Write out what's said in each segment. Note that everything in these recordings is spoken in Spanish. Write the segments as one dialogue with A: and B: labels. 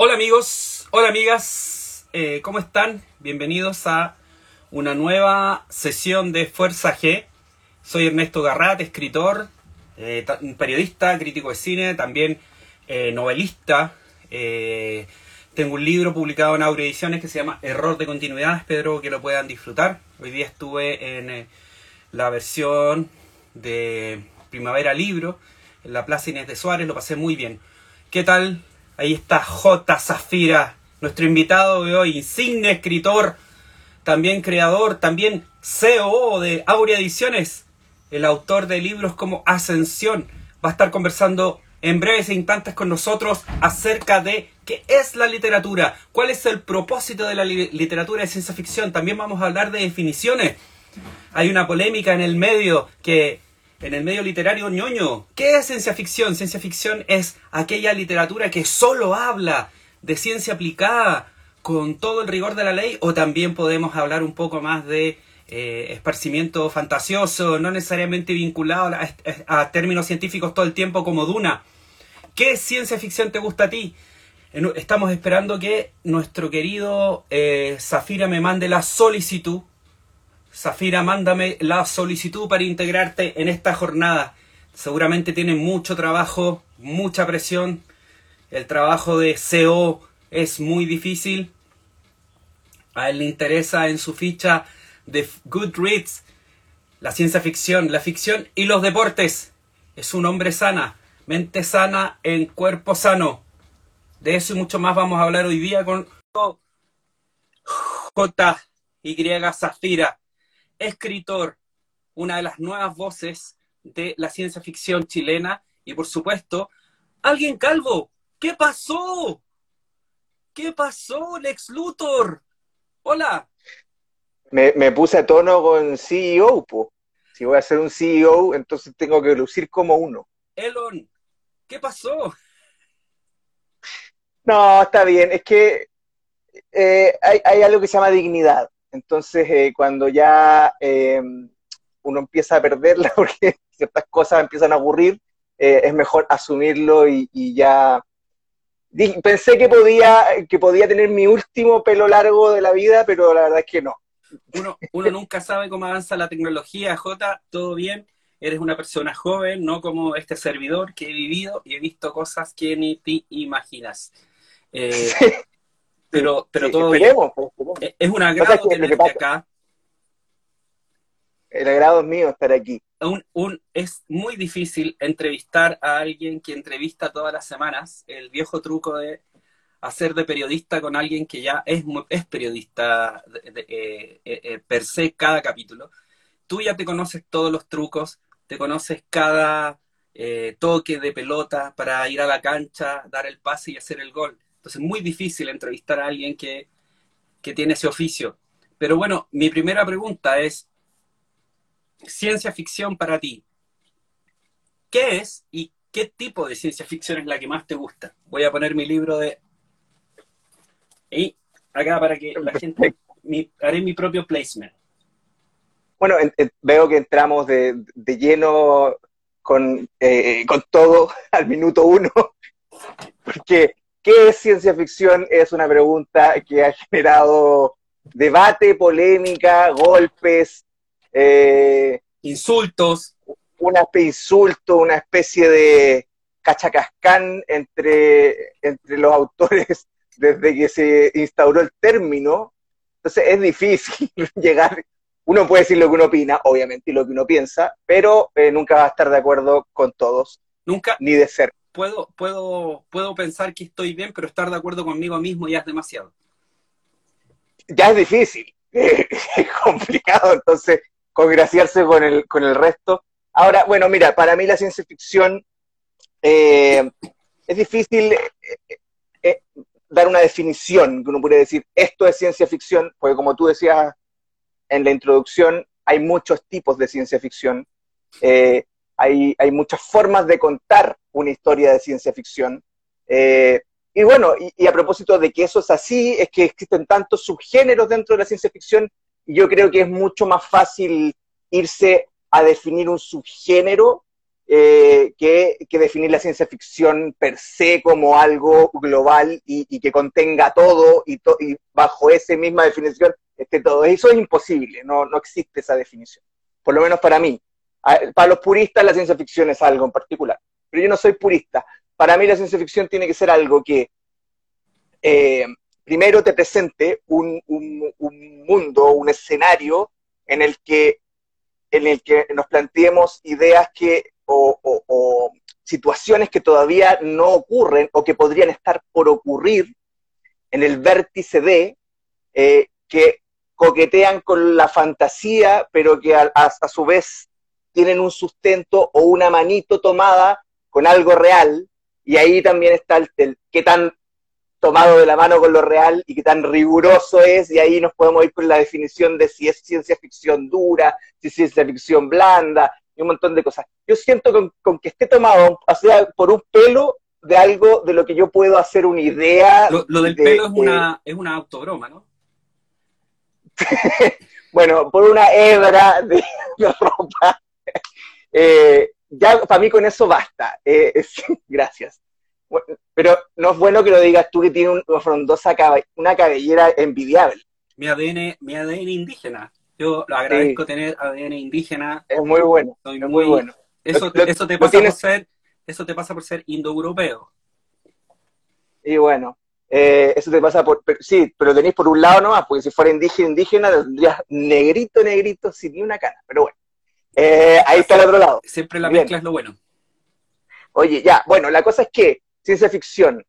A: Hola amigos, hola amigas, eh, ¿cómo están? Bienvenidos a una nueva sesión de Fuerza G. Soy Ernesto Garrat, escritor, eh, periodista, crítico de cine, también eh, novelista. tengo un libro publicado en Audio Ediciones que se llama Error de Continuidad, espero que lo puedan disfrutar. Hoy día estuve en la versión de Primavera Libro, en la Plaza Inés de Suárez, lo pasé muy bien. ¿Qué tal Ahí está J. Zafira, nuestro invitado de hoy, insigne escritor, también creador, también CEO de Aurea Ediciones, el autor de libros como Ascensión. Va a estar conversando en breves instantes con nosotros acerca de qué es la literatura, cuál es el propósito de la literatura de ciencia ficción. También vamos a hablar de definiciones. Hay una polémica en el medio que en el medio literario ñoño. ¿Qué es ciencia ficción? Ciencia ficción es aquella literatura que solo habla de ciencia aplicada con todo el rigor de la ley o también podemos hablar un poco más de eh, esparcimiento fantasioso, no necesariamente vinculado a, términos científicos todo el tiempo como Duna. ¿Qué ciencia ficción te gusta a ti? Estamos esperando que nuestro querido eh, Zafira me mande la solicitud Zafira, mándame la solicitud para integrarte en esta jornada. Seguramente tienen mucho trabajo, mucha presión. El trabajo de CEO es muy difícil. A él le interesa en su ficha de Goodreads la ciencia ficción, la ficción y los deportes. Es un hombre sana, mente sana en cuerpo sano. De eso y mucho más vamos a hablar hoy día con J. Y. Zafira escritor, una de las nuevas voces de la ciencia ficción chilena y por supuesto, alguien calvo. ¿Qué pasó? ¿Qué pasó, Lex Luthor? Hola.
B: Me, puse a tono con CEO, Si voy a ser un CEO, entonces tengo que lucir como uno.
A: Elon, ¿qué pasó?
B: No, está bien. Es que eh, hay, hay, algo que se llama dignidad. Entonces, eh, cuando ya eh, uno empieza a perderla porque ciertas cosas empiezan a ocurrir, eh, es mejor asumirlo y, ya... Pensé que podía, que podía tener mi último pelo largo de la vida, pero la verdad es que no.
A: Uno, uno nunca sabe cómo avanza la tecnología, J, todo bien. Eres una persona joven, no como este servidor que he vivido y he visto cosas que ni te imaginas. Pero, pero todo bien. Pues, es un agrado tenerte acá.
B: El agrado es mío estar aquí.
A: Un, un, es muy difícil entrevistar a alguien que entrevista todas las semanas. El viejo truco de hacer de periodista con alguien que ya es, es periodista de, eh, eh, eh, per se cada capítulo. Tú ya te conoces todos los trucos, te conoces cada toque de pelota para ir a la cancha, dar el pase y hacer el gol. Entonces es muy difícil entrevistar a alguien que, tiene ese oficio. Pero bueno, mi primera pregunta es, ciencia ficción para ti, ¿qué es y qué tipo de ciencia ficción es la que más te gusta? Voy a poner mi libro de... Y acá para que la gente... haré mi propio placement.
B: Bueno, veo que entramos de, lleno con, eh, con todo al minuto uno, porque ¿Qué es ciencia ficción? Es una pregunta que ha generado debate, polémica, golpes,
A: eh, insultos.
B: Una especie de insulto, una especie de cachacascán entre, entre los autores desde que se instauró el término. Entonces es difícil llegar, uno puede decir lo que uno opina, obviamente, y lo que uno piensa, pero eh, nunca va a estar de acuerdo con todos.
A: Nunca.
B: Ni de cerca
A: puedo, puedo, puedo pensar que estoy bien, pero estar de acuerdo conmigo mismo ya es demasiado.
B: Ya es difícil, es complicado, entonces, congraciarse con el, con el resto. Ahora, bueno, mira, para mí la ciencia ficción eh, es difícil eh, eh, dar una definición que uno puede decir, esto es ciencia ficción, porque como tú decías en la introducción, hay muchos tipos de ciencia ficción hay, muchas formas de contar una historia de ciencia ficción. Eh, y bueno, y, a propósito de que eso es así, es que existen tantos subgéneros dentro de la ciencia ficción, y yo creo que es mucho más fácil irse a definir un subgénero eh, que, definir la ciencia ficción per se como algo global y, que contenga todo y, bajo esa misma definición esté todo. Eso es imposible, no, no existe esa definición, por lo menos para mí. Para los puristas la ciencia ficción es algo en particular, pero yo no soy purista. Para mí la ciencia ficción tiene que ser algo que eh, primero te presente un, un mundo, un escenario en el que en el que nos planteemos ideas que o, situaciones que todavía no ocurren o que podrían estar por ocurrir en el vértice de eh, que coquetean con la fantasía, pero que a, su vez tienen un sustento o una manito tomada con algo real, y ahí también está el, el qué tan tomado de la mano con lo real y qué tan riguroso es, y ahí nos podemos ir con la definición de si es ciencia ficción dura, si es ciencia ficción blanda, y un montón de cosas. Yo siento con, con que esté tomado, o sea, por un pelo de algo de lo que yo puedo hacer una idea.
A: Lo, del pelo es una, es una autobroma, ¿no?
B: bueno, por una hebra de, ropa. Eh, ya para mí con eso basta. Eh, gracias. pero no es bueno que lo digas tú que tiene una frondosa una cabellera envidiable.
A: Mi ADN, mi ADN indígena. Yo lo agradezco tener ADN indígena.
B: Es muy bueno.
A: es muy, bueno. Eso, eso, te pasa por ser, eso te pasa por ser indoeuropeo.
B: Y bueno, eh, eso te pasa por. sí, pero tenéis por un lado nomás, porque si fuera indígena, indígena, tendrías negrito, negrito, sin ni una cara. Pero bueno, eh, ahí está el otro lado.
A: Siempre la mezcla es lo bueno.
B: Oye, ya, bueno, la cosa es que ciencia ficción,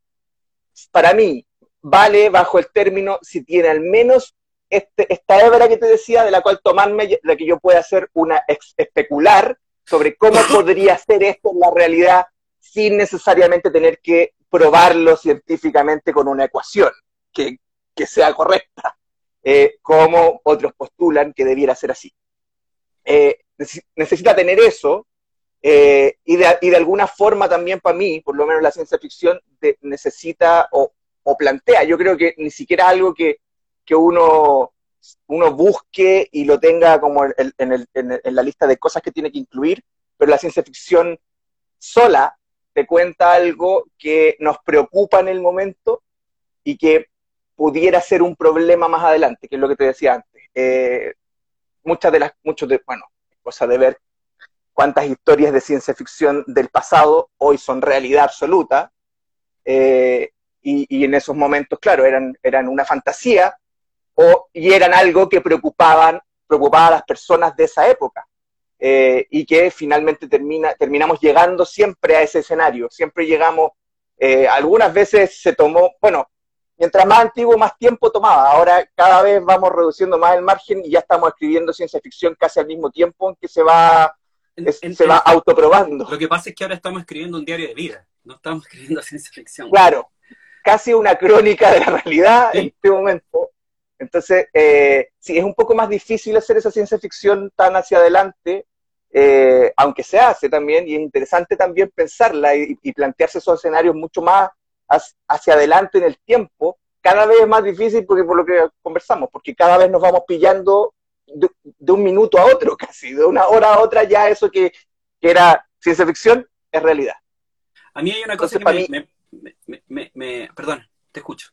B: para mí, vale bajo el término si tiene al menos este, esta hebra que te decía, de la cual tomarme, la que yo pueda hacer una especular sobre cómo podría ser esto en la realidad sin necesariamente tener que probarlo científicamente con una ecuación que, sea correcta, eh, como otros postulan que debiera ser así. Eh, necesita tener eso, eh, y, de, alguna forma también para mí, por lo menos la ciencia ficción, necesita o, plantea, yo creo que ni siquiera algo que, que uno, uno busque y lo tenga como en, en, la lista de cosas que tiene que incluir, pero la ciencia ficción sola te cuenta algo que nos preocupa en el momento y que pudiera ser un problema más adelante, que es lo que te decía antes. Eh, muchas de las, muchos de, bueno, cosa de ver cuántas historias de ciencia ficción del pasado hoy son realidad absoluta, eh, y, y, en esos momentos, claro, eran, eran una fantasía, y eran algo que preocupaban, preocupaba a las personas de esa época. Eh, y que finalmente termina, terminamos llegando siempre a ese escenario, siempre llegamos, eh, algunas veces se tomó, bueno, mientras más antiguo, más tiempo tomaba, ahora cada vez vamos reduciendo más el margen y ya estamos escribiendo ciencia ficción casi al mismo tiempo en que se va, se va autoprobando.
A: Lo que pasa es que ahora estamos escribiendo un diario de vida, no estamos escribiendo ciencia ficción.
B: Claro, casi una crónica de la realidad en este momento. Entonces, eh, sí, es un poco más difícil hacer esa ciencia ficción tan hacia adelante, eh, aunque se hace también, y es interesante también pensarla y, plantearse esos escenarios mucho más hacia adelante en el tiempo, cada vez es más difícil porque por lo que conversamos, porque cada vez nos vamos pillando de, un minuto a otro casi, de una hora a otra ya eso que, era ciencia ficción es realidad.
A: A mí hay una cosa que me, me, Perdón, te escucho.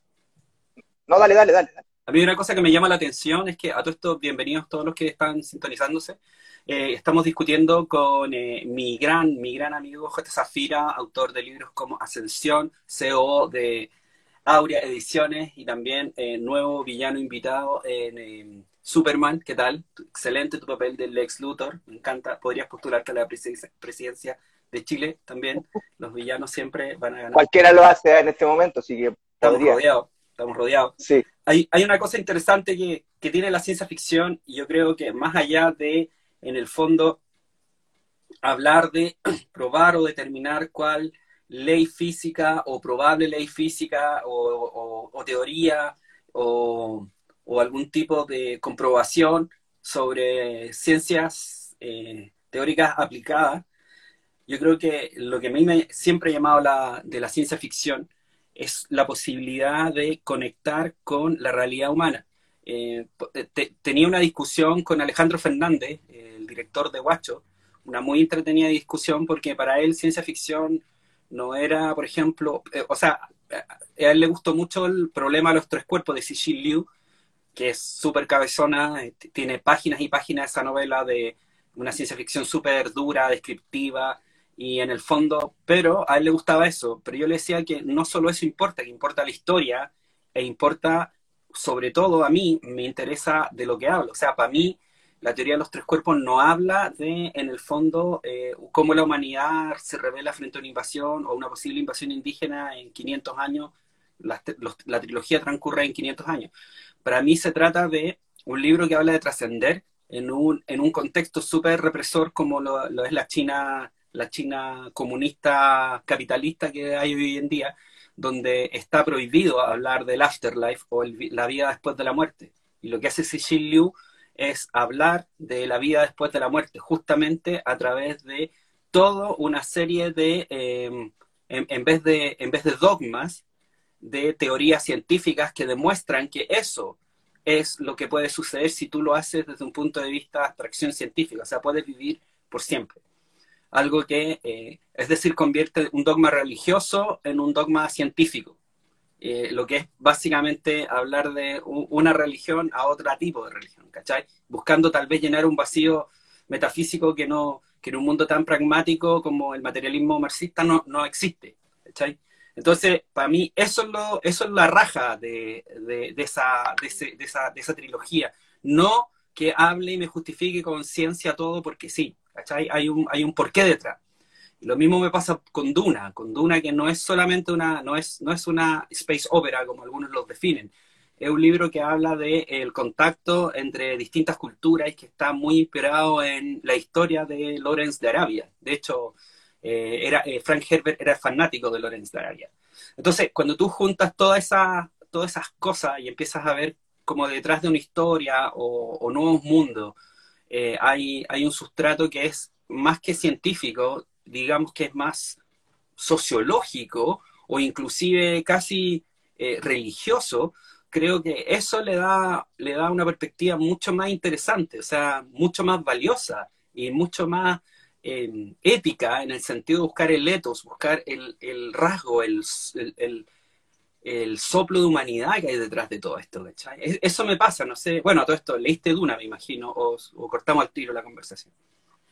B: No, dale, dale, dale.
A: A mí una cosa que me llama la atención es que a todos estos, bienvenidos todos los que están sintonizándose, eh, estamos discutiendo con eh, mi gran, mi gran amigo J. Zafira, autor de libros como Ascensión, CEO de Aurea Ediciones y también eh, nuevo villano invitado en Superman. ¿Qué tal? Excelente tu papel de Lex Luthor, me encanta. Podrías postularte a la presidencia de Chile también. Los villanos siempre van a ganar.
B: Cualquiera lo hace en este momento, así que
A: Estamos rodeados estamos rodeados.
B: Sí.
A: Hay, hay una cosa interesante que, tiene la ciencia ficción y yo creo que más allá de, en el fondo, hablar de probar o determinar cuál ley física o probable ley física o, teoría o, algún tipo de comprobación sobre ciencias eh, teóricas aplicadas, yo creo que lo que a mí me siempre ha llamado la, de la ciencia ficción es la posibilidad de conectar con la realidad humana. Eh, tenía una discusión con Alejandro Fernández, el director de Guacho, una muy entretenida discusión porque para él ciencia ficción no era, por ejemplo, eh, o sea, a él le gustó mucho el problema de los tres cuerpos de Cixin Liu, que es súper cabezona, eh, tiene páginas y páginas esa novela de una ciencia ficción súper dura, descriptiva, y en el fondo, pero a él le gustaba eso, pero yo le decía que no solo eso importa, que importa la historia, e importa, sobre todo a mí, me interesa de lo que hablo, o sea, para mí la teoría de los tres cuerpos no habla de, en el fondo, eh, cómo la humanidad se revela frente a una invasión o una posible invasión indígena en 500 años. La, trilogía transcurre en 500 años. Para mí se trata de un libro que habla de trascender en un, en un contexto súper represor como lo, es la China, la China comunista capitalista que hay hoy en día, donde está prohibido hablar del afterlife o la vida después de la muerte. Y lo que hace Cixin Liu es hablar de la vida después de la muerte, justamente a través de toda una serie de, em, en, vez de, en vez de dogmas, de teorías científicas que demuestran que eso es lo que puede suceder si tú lo haces desde un punto de vista de abstracción científica, o sea, puedes vivir por siempre. Algo que, eh, es decir, convierte un dogma religioso en un dogma científico. Eh, lo que es básicamente hablar de una religión a otro tipo de religión, ¿cachai? Buscando tal vez llenar un vacío metafísico que no que en un mundo tan pragmático como el materialismo marxista no, no existe, ¿cachai? Entonces, para mí, eso es, lo, eso es la raja de, de, esa, de, esa, de esa trilogía. No que hable y me justifique con ciencia todo porque sí, ¿cachai? Hay un, hay un porqué detrás. Lo mismo me pasa con Duna, con Duna que no es solamente una, no es, no es una space opera como algunos los definen. Es un libro que habla del el contacto entre distintas culturas y que está muy inspirado en la historia de Lawrence de Arabia. De hecho, eh, era, eh, Frank Herbert era fanático de Lawrence de Arabia. Entonces, cuando tú juntas todas esas, todas esas cosas y empiezas a ver como detrás de una historia o, nuevos mundos, eh, hay, hay un sustrato que es más que científico, digamos que es más sociológico o inclusive casi eh, religioso, creo que eso le da, le da una perspectiva mucho más interesante, o sea, mucho más valiosa y mucho más em, ética en el sentido de buscar el etos, buscar el, rasgo, el, el, soplo de humanidad que hay detrás de todo esto. Eso me pasa, no sé, bueno, todo esto, leíste Duna, me imagino, o, o cortamos al tiro la conversación.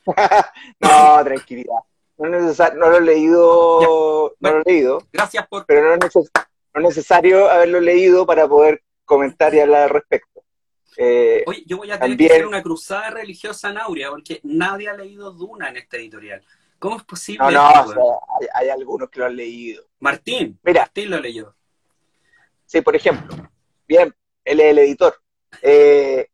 B: no, tranquilidad. No, no lo he leído, no lo he leído.
A: Gracias por...
B: Pero no es, necesario haberlo leído para poder comentar y hablar al respecto.
A: Eh, Oye, yo voy a tener que hacer una cruzada religiosa en Aurea, porque nadie ha leído Duna en este editorial. ¿Cómo es posible?
B: No, no, hay, algunos que lo han leído.
A: Martín, Mira, Martín lo leyó.
B: Sí, por ejemplo. Bien, él es el editor. Eh,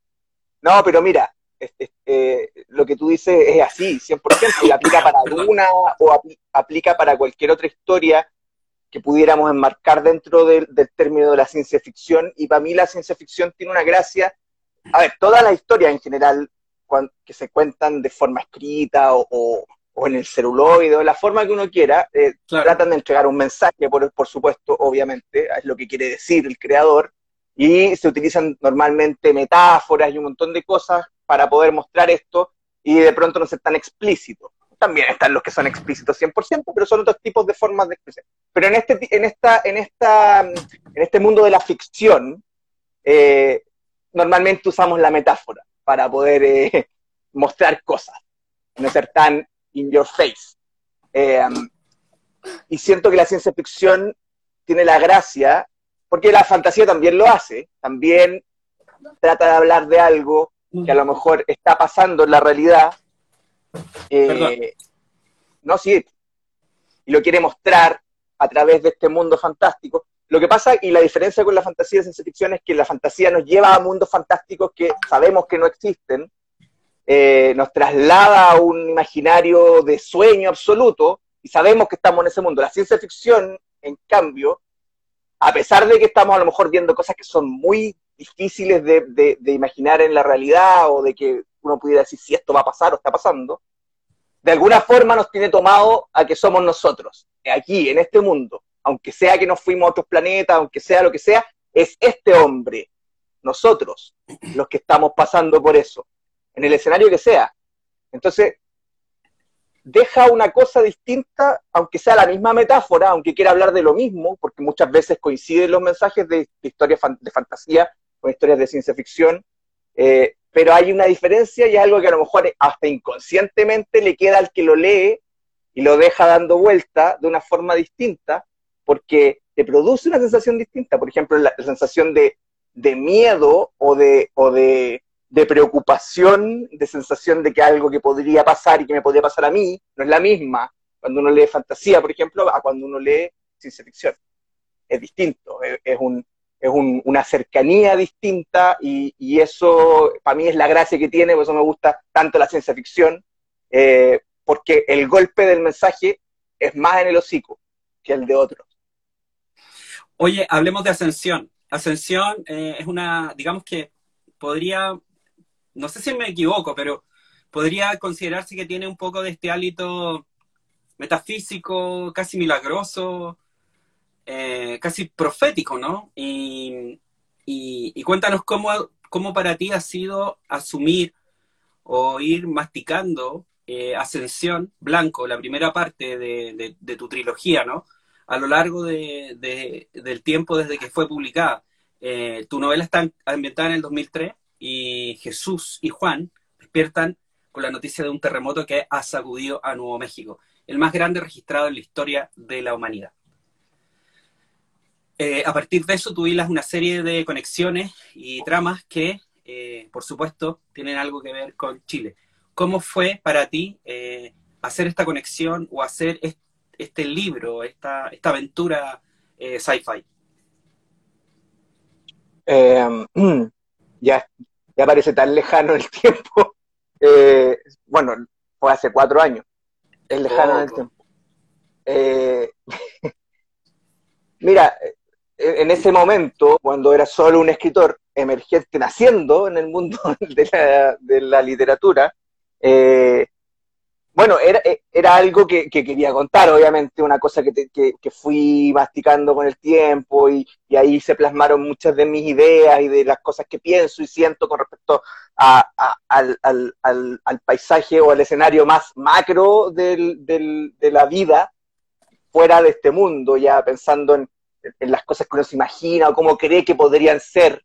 B: no, pero mira, este, lo que tú dices es así, 100%, y aplica para una o aplica para cualquier otra historia que pudiéramos enmarcar dentro del, término de la ciencia ficción, y para mí la ciencia ficción tiene una gracia, a ver, todas las historias en general que se cuentan de forma escrita o, en el celuloide, o la forma que uno quiera, eh, tratan de entregar un mensaje, por, por supuesto, obviamente, es lo que quiere decir el creador, y se utilizan normalmente metáforas y un montón de cosas para poder mostrar esto y de pronto no ser tan explícito. También están los que son explícitos 100%, pero son otros tipos de formas de expresión. Pero en este, en esta, en esta, en este mundo de la ficción, eh, normalmente usamos la metáfora para poder eh, mostrar cosas, no ser tan in your face. Eh, y siento que la ciencia ficción tiene la gracia, porque la fantasía también lo hace, también trata de hablar de algo que a lo mejor está pasando en la realidad, eh, no, sí, y lo quiere mostrar a través de este mundo fantástico. Lo que pasa, y la diferencia con la fantasía de ciencia ficción es que la fantasía nos lleva a mundos fantásticos que sabemos que no existen, eh, nos traslada a un imaginario de sueño absoluto y sabemos que estamos en ese mundo. La ciencia ficción, en cambio, a pesar de que estamos a lo mejor viendo cosas que son muy difíciles de, imaginar en la realidad o de que uno pudiera decir si esto va a pasar o está pasando, de alguna forma nos tiene tomado a que somos nosotros, aquí, en este mundo, aunque sea que nos fuimos a otros planetas, aunque sea lo que sea, es este hombre, nosotros, los que estamos pasando por eso, en el escenario que sea. Entonces, deja una cosa distinta, aunque sea la misma metáfora, aunque quiera hablar de lo mismo, porque muchas veces coinciden los mensajes de, historias de fantasía con historias de ciencia ficción, eh, pero hay una diferencia y es algo que a lo mejor hasta inconscientemente le queda al que lo lee y lo deja dando vuelta de una forma distinta, porque te produce una sensación distinta. Por ejemplo, la, sensación de, miedo o de, o de, de, preocupación, de sensación de que algo que podría pasar y que me podría pasar a mí, no es la misma cuando uno lee fantasía, por ejemplo, a cuando uno lee ciencia ficción. Es distinto, es, un, es una cercanía distinta y, eso para mí es la gracia que tiene, por eso me gusta tanto la ciencia ficción, eh, porque el golpe del mensaje es más en el hocico que el de otro.
A: Oye, hablemos de Ascensión. Ascensión eh, es una, digamos que podría, no sé si me equivoco, pero podría considerarse que tiene un poco de este hálito metafísico, casi milagroso, eh, casi profético, ¿no? Y, cuéntanos cómo, cómo, para ti ha sido asumir o ir masticando eh, Ascensión Blanco, la primera parte de, tu trilogía, ¿no? A lo largo de, del tiempo desde que fue publicada. Eh, tu novela está ambientada en el 2003 y Jesús y Juan despiertan con la noticia de un terremoto que ha sacudido a Nuevo México, el más grande registrado en la historia de la humanidad. Eh, a partir de eso tuvimos una serie de conexiones y tramas que, por supuesto, tienen algo que ver con Chile. ¿Cómo fue para ti eh, hacer esta conexión o hacer este, libro, esta, esta aventura eh, sci-fi?
B: Em, ya, ya parece tan lejano el tiempo. Eh, bueno, fue hace cuatro años. Es lejano en el tiempo. mira, en ese momento, cuando era solo un escritor emergente naciendo en el mundo de la literatura, eh, bueno, era, eh, era algo que, quería contar, obviamente, una cosa que, que, fui masticando con el tiempo y, ahí se plasmaron muchas de mis ideas y de las cosas que pienso y siento con respecto a, al, paisaje o al escenario más macro del, de la vida fuera de este mundo, ya pensando en, en, las cosas que uno se imagina o cómo cree que podrían ser.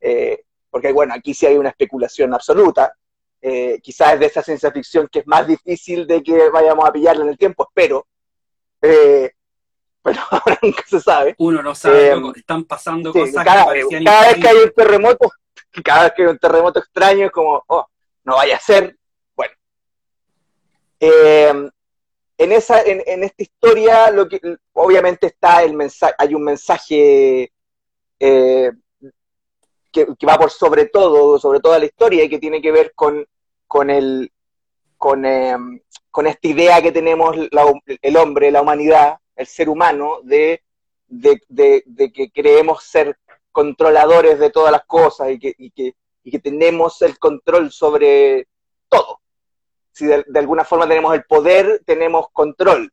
B: Eh, porque bueno, aquí sí hay una especulación absoluta, eh, quizás es de esa ciencia ficción que es más difícil de que vayamos a pillarla en el tiempo, espero. Eh, pero ahora nunca se sabe.
A: Uno no sabe, eh, están pasando cosas
B: cada, vez que hay un terremoto, cada vez que hay un terremoto extraño es como, oh, no vaya a ser. Bueno. Eh, en, esa, en, en, esta historia, lo que obviamente está el mensaje, hay un mensaje que, va por sobre todo, sobre toda la historia y que tiene que ver con, con, el, con, em, esta idea que tenemos el hombre, la humanidad, el ser humano, de, de, que creemos ser controladores de todas las cosas y que, que tenemos el control sobre todo. Si de, alguna forma tenemos el poder, tenemos control.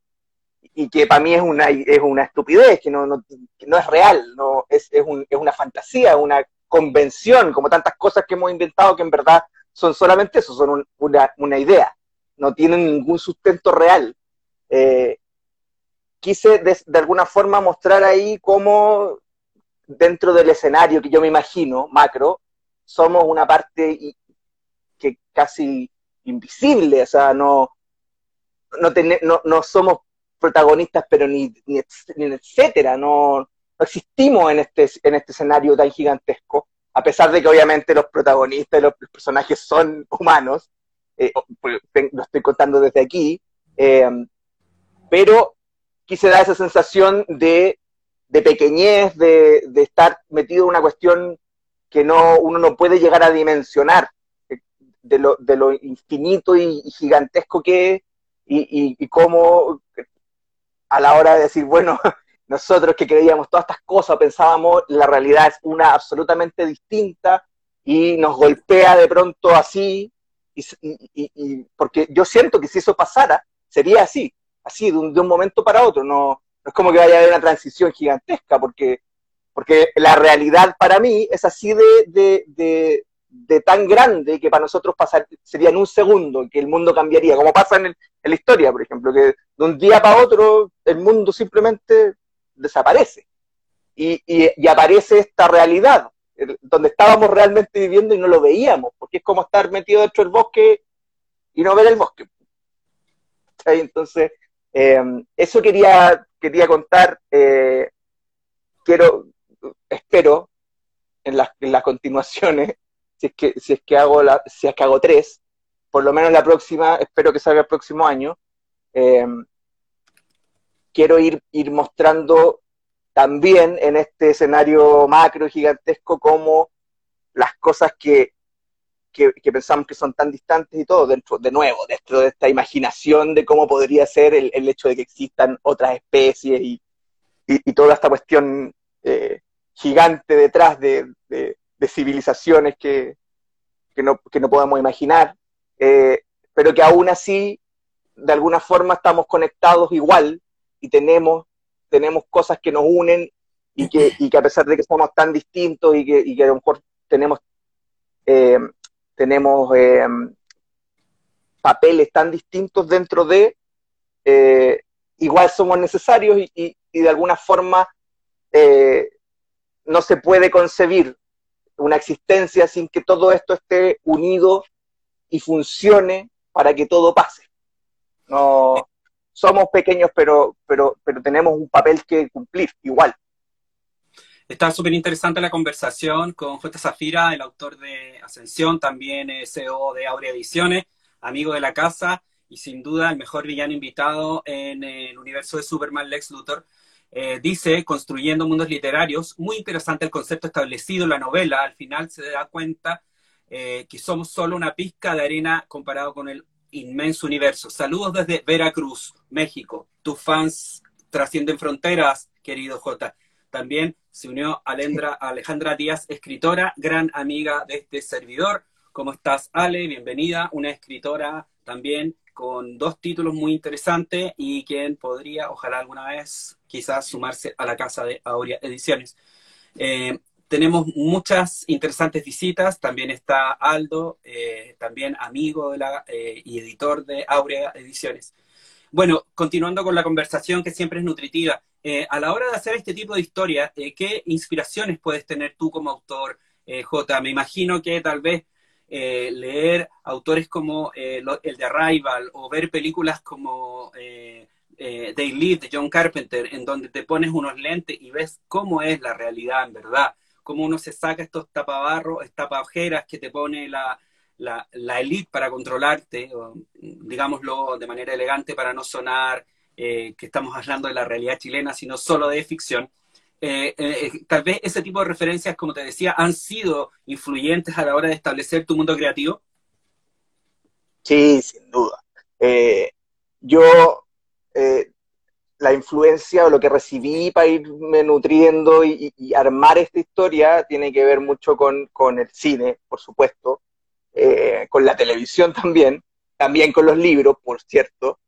B: Y que para mí es una, es una estupidez, que no, no, no es real, no, es, es, un, es una fantasía, una convención, como tantas cosas que hemos inventado que en verdad son solamente eso, son una, idea, no tienen ningún sustento real. Eh, quise de, alguna forma mostrar ahí cómo dentro del escenario que yo me imagino, macro, somos una parte que casi invisible, o sea, no, no, no, somos protagonistas, pero ni, ni, ni etcétera, no, no existimos en este, en este escenario tan gigantesco, a pesar de que obviamente los protagonistas y los personajes son humanos, eh, pues, lo estoy contando desde aquí, eh, pero quise dar esa sensación de, de pequeñez, de, de, estar metido en una cuestión que no, uno no puede llegar a dimensionar, eh, de lo, de lo infinito y, gigantesco que es, y, y cómo a la hora de decir, bueno, nosotros que creíamos todas estas cosas, pensábamos, la realidad es una absolutamente distinta y nos golpea de pronto así, y, porque yo siento que si eso pasara, sería así, así, de un, de un momento para otro, no, es como que vaya a haber una transición gigantesca, porque, porque la realidad para mí es así de, de, de tan grande que para nosotros pasar, sería en un segundo que el mundo cambiaría, como pasa en, la historia, por ejemplo, que de un día para otro el mundo simplemente desaparece y, y, aparece esta realidad donde estábamos realmente viviendo y no lo veíamos, porque es como estar metido dentro del bosque y no ver el bosque. Entonces, eh, eso quería, quería contar. Eh, quiero, espero, en las, en las continuaciones, si es que, si es que hago la, si es que hago tres, por lo menos la próxima, espero que salga el próximo año. Eh, quiero ir, ir mostrando también en este escenario macro gigantesco como las cosas que, que, pensamos que son tan distantes y todo, dentro, de nuevo, dentro de esta imaginación de cómo podría ser el, el hecho de que existan otras especies y, y, toda esta cuestión eh, gigante detrás de, de, civilizaciones que, que, no, que, no, podemos imaginar, eh, pero que aún así, de alguna forma, estamos conectados igual y tenemos, tenemos cosas que nos unen y que, y que a pesar de que somos tan distintos y que, y que a lo mejor tenemos, eh, tenemos papeles tan distintos dentro de, igual somos necesarios y, y de alguna forma eh, no se puede concebir una existencia sin que todo esto esté unido y funcione para que todo pase. No somos pequeños, pero, pero, pero tenemos un papel que cumplir igual.
A: Está súper interesante la conversación con J. Zafira, el autor de Ascensión, también CEO de Aurea Ediciones, amigo de la casa y sin duda el mejor villano invitado en el universo de Superman Lex Luthor. Eh, dice, construyendo mundos literarios, muy interesante el concepto establecido en la novela, al final se da cuenta eh, que somos solo una pizca de arena comparado con el inmenso universo. Saludos desde Veracruz, México. Tus fans trascienden fronteras, querido J. También se unió Alendra, Alejandra Díaz, escritora, gran amiga de este servidor. ¿Cómo estás, Ale? Bienvenida, una escritora también con dos títulos muy interesantes y quien podría, ojalá alguna vez, quizás sumarse a la casa de Aurea Ediciones. Eh, tenemos muchas interesantes visitas, también está Aldo, eh, también amigo de la, eh, y editor de Aurea Ediciones. Bueno, continuando con la conversación que siempre es nutritiva, a la hora de hacer este tipo de historia, ¿qué inspiraciones puedes tener tú como autor, J? Me imagino que tal vez eh, leer autores como eh, el de Arrival o ver películas como eh, eh, They Live de John Carpenter, en donde te pones unos lentes y ves cómo es la realidad en verdad, cómo uno se saca estos tapabarros, estas que te pone la, la, la elite para controlarte, digámoslo de manera elegante para no sonar que estamos hablando de la realidad chilena, sino solo de ficción. Eh, eh, tal vez ese tipo de referencias, como te decía, han sido influyentes a la hora de establecer tu mundo creativo?
B: Sí, sin duda. Eh, yo, la influencia o lo que recibí para irme nutriendo y, armar esta historia tiene que ver mucho con, con el cine, por supuesto, con la televisión también, también con los libros, por cierto.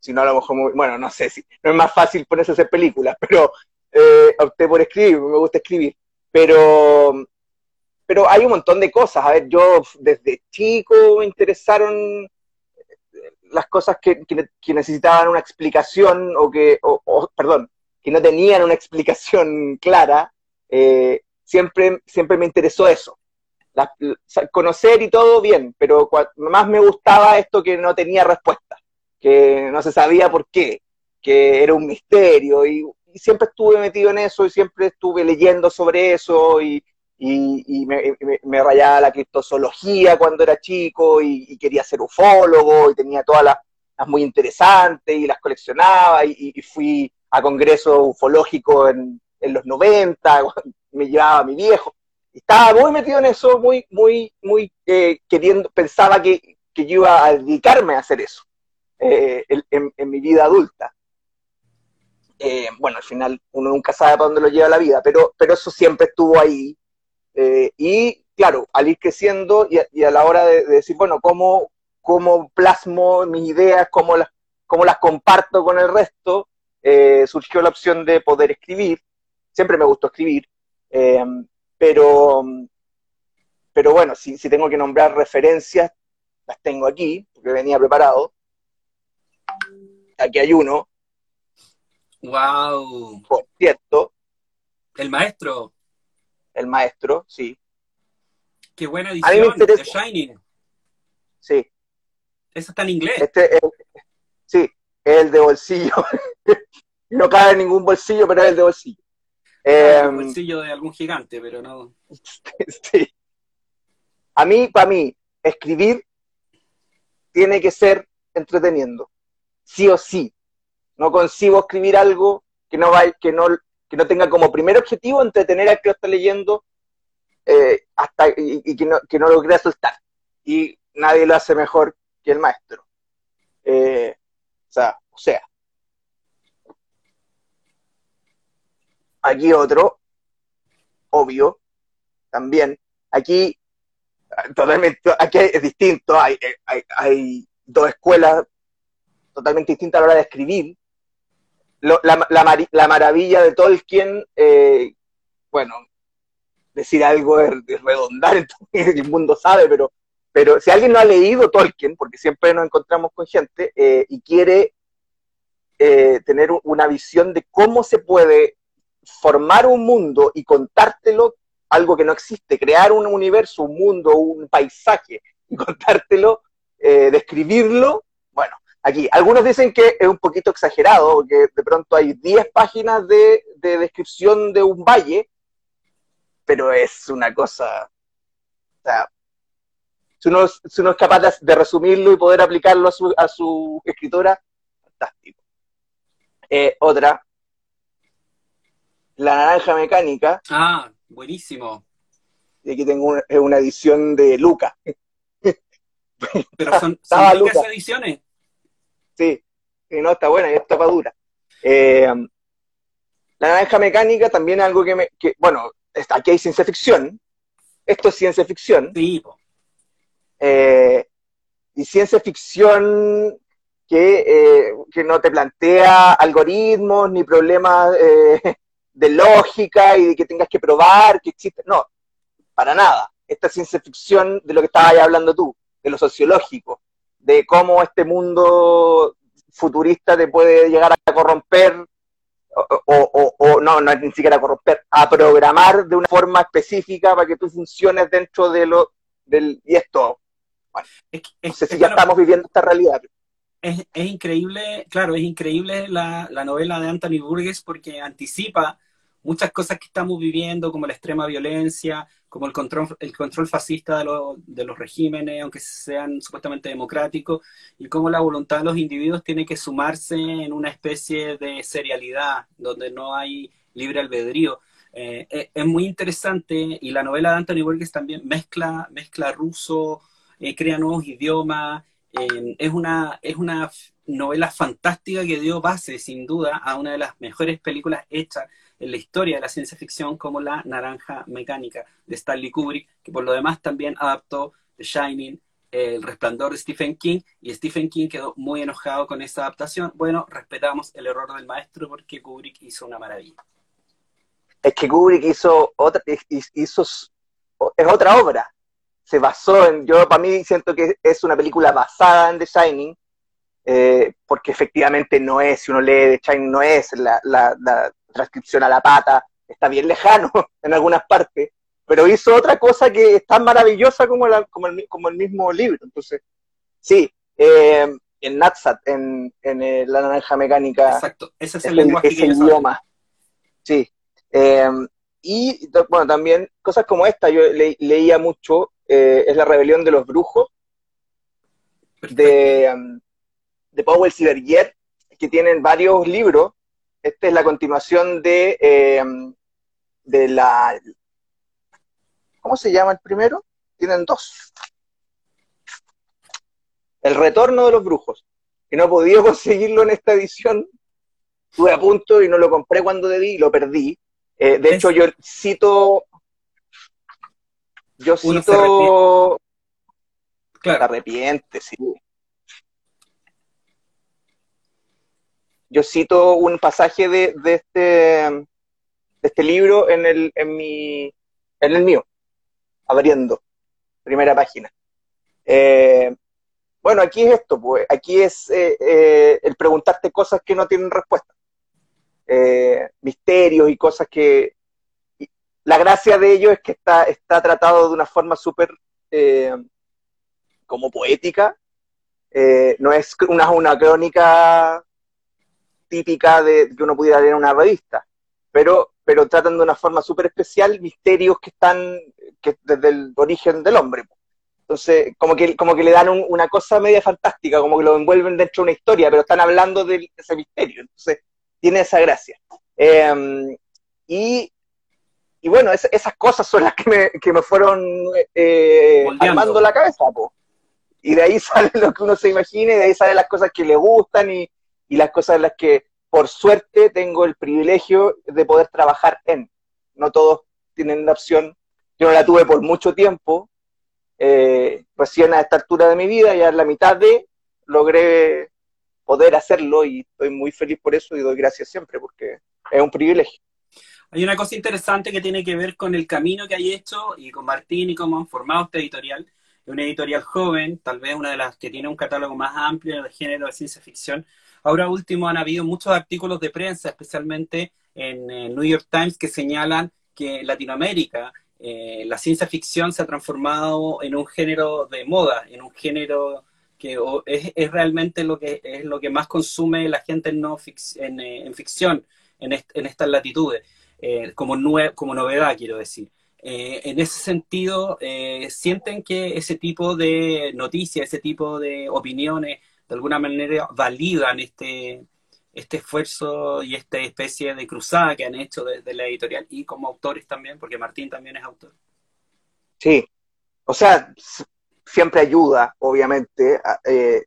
B: si no, a lo mejor, bueno, no sé si no es más fácil ponerse a hacer películas, pero eh, opté por escribir, me gusta escribir, pero, pero hay un montón de cosas. A ver, yo desde chico me interesaron las cosas que, que, necesitaban una explicación o que, o, perdón, que no tenían una explicación clara, eh, siempre, siempre me interesó eso. conocer y todo bien, pero más me gustaba esto que no tenía respuesta, que no se sabía por qué, que era un misterio y y siempre estuve metido en eso y siempre estuve leyendo sobre eso y, y, me, rayaba la criptozoología cuando era chico y, quería ser ufólogo y tenía todas las, muy interesantes y las coleccionaba y, fui a congresos ufológicos en, en los 90, me llevaba mi viejo. Estaba muy metido en eso, muy, muy, muy eh, queriendo, pensaba que, que, yo iba a dedicarme a hacer eso eh, en, en mi vida adulta. Eh, bueno, al final uno nunca sabe para dónde lo lleva la vida, pero, pero eso siempre estuvo ahí. Eh, y claro, al ir creciendo y a, la hora de, decir, bueno, ¿cómo, cómo plasmo mis ideas, cómo las, cómo las comparto con el resto, eh, surgió la opción de poder escribir. Siempre me gustó escribir, pero, pero bueno, si, si tengo que nombrar referencias, las tengo aquí, porque venía preparado. Aquí hay uno,
A: ¡Wow!
B: por cierto,
A: El maestro.
B: El maestro, sí,
A: Qué buena edición. The Shining.
B: sí.
A: Eso está en inglés.
B: Este es, sí, es el de bolsillo. no cabe en ningún bolsillo, pero es el de bolsillo.
A: el
B: Em,
A: bolsillo de algún gigante, pero no.
B: sí. A mí, para mí, escribir tiene que ser entreteniendo, sí o sí. No concibo escribir algo que no, vaya, que no, que no tenga como primer objetivo entretener al que lo está leyendo eh, hasta, y, que, no, que no lo quiera soltar. Y nadie lo hace mejor que el maestro. Eh, o sea, o sea. Aquí otro, obvio, también. Aquí, totalmente, aquí es distinto, hay, hay, hay dos escuelas totalmente distintas a la hora de escribir. Lo- la, la la maravilla de Tolkien, eh, bueno, decir algo es, redondar, el mundo sabe, pero, pero si alguien no ha leído Tolkien, porque siempre nos encontramos con gente, eh, y quiere eh, tener una visión de cómo se puede formar un mundo y contártelo, algo que no existe, crear un universo, un mundo, un paisaje, y contártelo, eh, describirlo, bueno, aquí. Algunos dicen que es un poquito exagerado, porque de pronto hay 10 páginas de, de descripción de un valle, pero es una cosa, o sea, si uno, si uno es capaz de, de resumirlo y poder aplicarlo a su, a su escritora, fantástico. Eh, otra, La Naranja Mecánica,
A: Ah, buenísimo.
B: y aquí tengo una, una edición de Luca,
A: Pero son, son ricas ediciones.
B: Sí, y no, está buena, y es tapadura. Eh, la Naranja Mecánica también es algo que me, que, bueno, está- aquí hay ciencia ficción, esto es ciencia ficción,
A: Sí,
B: eh, y ciencia ficción que, eh, que no te plantea algoritmos ni problemas eh, de lógica y de que tengas que probar que existe. No, para nada. Esta es ciencia ficción de lo que estabas hablando tú, de lo sociológico, de cómo este mundo futurista te puede llegar a corromper, o, o- no, no es ni siquiera corromper, a programar de una forma específica para que tú funciones dentro de lo del... Y esto,
A: Es,
B: no sé si
A: es
B: ya estamos viviendo esta realidad.
A: es- es increíble, claro, es increíble la, la novela de Anthony Burgess porque anticipa muchas cosas que estamos viviendo, como la extrema violencia, como el control, el control fascista de, lo- de los regímenes, aunque sean supuestamente democráticos, y cómo la voluntad de los individuos tiene que sumarse en una especie de serialidad, donde no hay libre albedrío. Eh, es, es muy interesante, y la novela de Anthony Burgess también mezcla, mezcla ruso, eh, crea nuevos idiomas, eh, es, una, es una novela fantástica que dio base, sin duda, a una de las mejores películas hechas en la historia de la ciencia ficción, como La Naranja Mecánica de Stanley Kubrick, que por lo demás también adaptó The Shining, El Resplandor de Stephen King, y Stephen King quedó muy enojado con esa adaptación. Bueno, respetamos el error del maestro porque Kubrick hizo una maravilla.
B: Es que Kubrick hizo otra, hizo, es otra obra. Se basó en, yo para mí siento que es una película basada en The Shining, eh, porque efectivamente no es, si uno lee The Shining no es, la, la, la transcripción a la pata está bien lejano en algunas partes, pero hizo otra cosa que es tan maravillosa como, la, como, el, como el mismo libro. Entonces, sí, eh, en Natsat, en, en eh, La Naranja Mecánica,
A: Exacto, ese es el lenguaje
B: es
A: que
B: idioma. Sí. Eh, y bueno, también cosas como esta, yo le- leía mucho, eh, es La Rebelión de los Brujos, de, um, de Powell Sibergier, que tienen varios libros. Esta es la continuación de, eh, de la... ¿Cómo se llama el primero? Tienen dos. El Retorno de los Brujos, que no he podido conseguirlo en esta edición. Estuve a punto y no lo compré cuando debí y lo perdí. Eh, de
A: Es-
B: hecho, yo cito... Yo
A: Uno se
B: cito... Se
A: Claro,
B: arrepiente, sí. Yo cito un pasaje de, de este, de este libro en el, en mi, en el mío, abriendo. primera página. Eh, bueno, aquí es esto, pues, aquí es eh, eh, el preguntarte cosas que no tienen respuesta. misterios y cosas que... la gracia de ello es que está, está tratado de una forma súper como poética. no es una, una crónica típica de que uno pudiera leer en una revista, pero, pero tratan de una forma súper especial misterios que están que desde el origen del hombre. Entonces, como que, como que le dan una cosa media fantástica, como que lo envuelven dentro de una historia, pero están hablando de, ese misterio. Entonces, tiene esa gracia. Em, y, y, bueno, esas cosas son las que me, que me fueron eh, armando la cabeza. Y de ahí sale lo que uno se imagine, de ahí salen las cosas que le gustan y, y las cosas en las que, por suerte, tengo el privilegio de poder trabajar en. No todos tienen la opción. Yo no la tuve por mucho tiempo, eh, recién a esta altura de mi vida, ya en la mitad de, logré poder hacerlo y estoy muy feliz por eso y doy gracias siempre porque es un privilegio.
A: Hay una cosa interesante que tiene que ver con el camino que hay hecho y con Martín y cómo han formado este editorial. Es una editorial joven, tal vez una de las que tiene un catálogo más amplio de género de ciencia ficción. Ahora último han habido muchos artículos de prensa, especialmente en el New York Times, que señalan que Latinoamérica eh, la ciencia ficción se ha transformado en un género de moda, en un género que es, realmente lo que es lo que más consume la gente en, no en, eh, ficción en, estas latitudes, eh, como, como novedad, quiero decir. en ese sentido, sienten que ese tipo de noticias, ese tipo de opiniones, de alguna manera validan este, este esfuerzo y esta especie de cruzada que han hecho desde la editorial y como autores también, porque Martín también es autor.
B: Sí, o sea, siempre ayuda, obviamente, eh,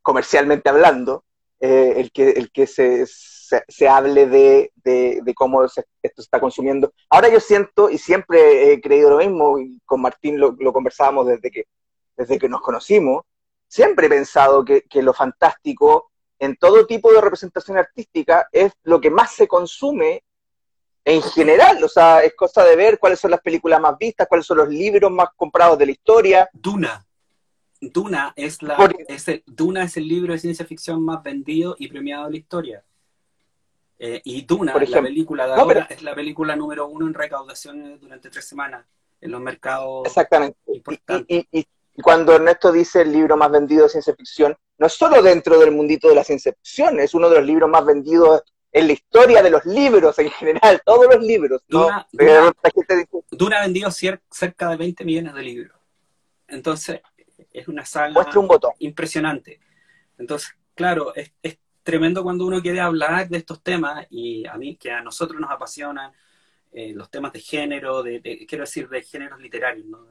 B: comercialmente hablando, eh, el que, el que se, se, hable de, de, cómo esto se está consumiendo. Ahora yo siento, y siempre he creído lo mismo, y con Martín lo, lo conversábamos desde que, desde que nos conocimos, siempre he pensado que, que lo fantástico en todo tipo de representación artística es lo que más se consume en general, o sea, es cosa de ver cuáles son las películas más vistas, cuáles son los libros más comprados de la historia.
A: Duna. Duna es, la, el, Duna es el libro de ciencia ficción más vendido y premiado de la historia. Eh, y Duna, la película de ahora, es la película número uno en recaudación durante tres semanas en los mercados
B: Exactamente. y, y cuando Ernesto dice el libro más vendido de ciencia ficción, no es solo dentro del mundito de la ciencia ficción, es uno de los libros más vendidos en la historia de los libros en general, todos los libros.
A: Duna, ha vendido cerca de 20 millones de libros. Entonces, es una saga impresionante. Entonces, claro, es, tremendo cuando uno quiere hablar de estos temas y a mí, que a nosotros nos apasionan eh, los temas de género, de, quiero decir, de géneros literarios, ¿no?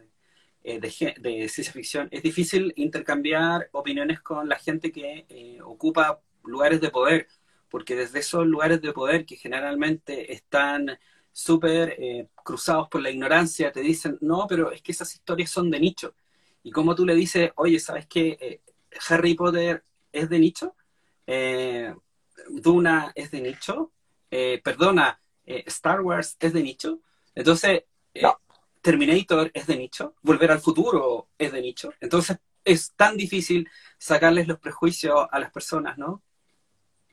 A: Eh, de, ciencia ficción, es difícil intercambiar opiniones con la gente que eh, ocupa lugares de poder, porque desde esos lugares de poder que generalmente están súper eh, cruzados por la ignorancia, te dicen, no, pero es que esas historias son de nicho. Y como tú le dices, oye, ¿sabes qué? Harry Potter es de nicho, Duna es de nicho, perdona, Star Wars es de nicho. Entonces, Terminator es de nicho, Volver al futuro es de nicho. Entonces es tan difícil sacarles los prejuicios a las personas, ¿no?